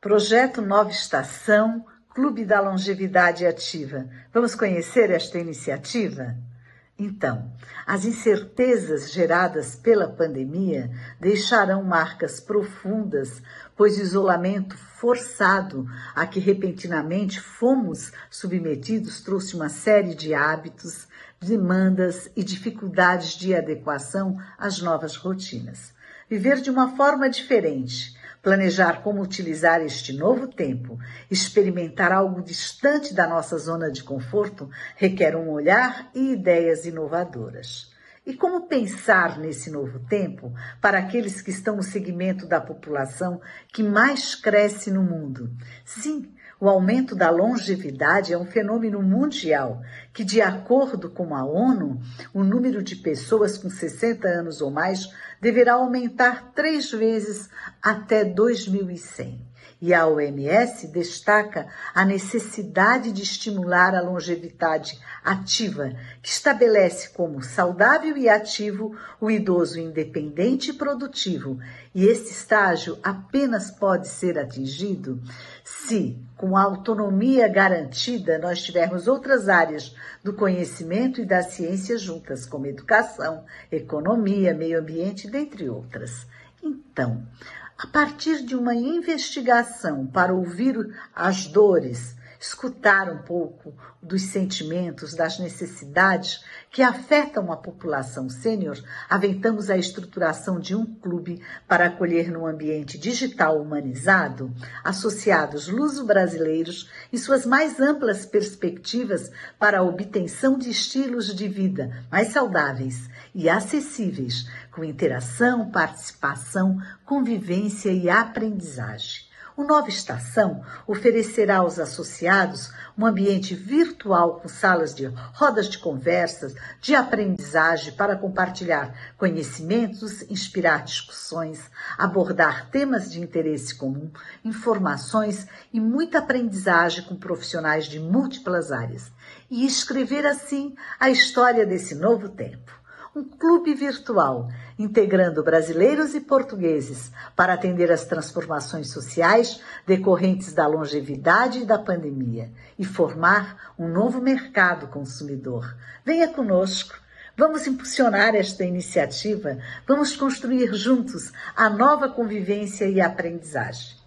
Projeto Nova Estação, Clube da Longevidade Ativa. Vamos conhecer esta iniciativa? Então, as incertezas geradas pela pandemia deixarão marcas profundas, pois o isolamento forçado a que repentinamente fomos submetidos trouxe uma série de hábitos, demandas e dificuldades de adequação às novas rotinas. Viver de uma forma diferente, planejar como utilizar este novo tempo, experimentar algo distante da nossa zona de conforto, requer um olhar e ideias inovadoras. E como pensar nesse novo tempo para aqueles que estão no segmento da população que mais cresce no mundo? Sim, o aumento da longevidade é um fenômeno mundial que, de acordo com a ONU, o número de pessoas com 60 anos ou mais deverá aumentar três vezes até 2100. E a OMS destaca a necessidade de estimular a longevidade ativa, que estabelece como saudável e ativo o idoso independente e produtivo. E esse estágio apenas pode ser atingido se, com a autonomia garantida, nós tivermos outras áreas do conhecimento e da ciência juntas, como educação, economia, meio ambiente, dentre outras. Então, a partir de uma investigação para ouvir as dores, escutar um pouco dos sentimentos, das necessidades que afetam a população sênior, aventamos a estruturação de um clube para acolher num ambiente digital humanizado associados luso-brasileiros e suas mais amplas perspectivas para a obtenção de estilos de vida mais saudáveis e acessíveis, com interação, participação, convivência e aprendizagem. O Nova Estação oferecerá aos associados um ambiente virtual com salas de rodas de conversas, de aprendizagem para compartilhar conhecimentos, inspirar discussões, abordar temas de interesse comum, informações e muita aprendizagem com profissionais de múltiplas áreas. E escrever assim a história desse novo tempo um clube virtual integrando brasileiros e portugueses para atender às transformações sociais decorrentes da longevidade e da pandemia e formar um novo mercado consumidor. Venha conosco. Vamos impulsionar esta iniciativa, vamos construir juntos a nova convivência e aprendizagem.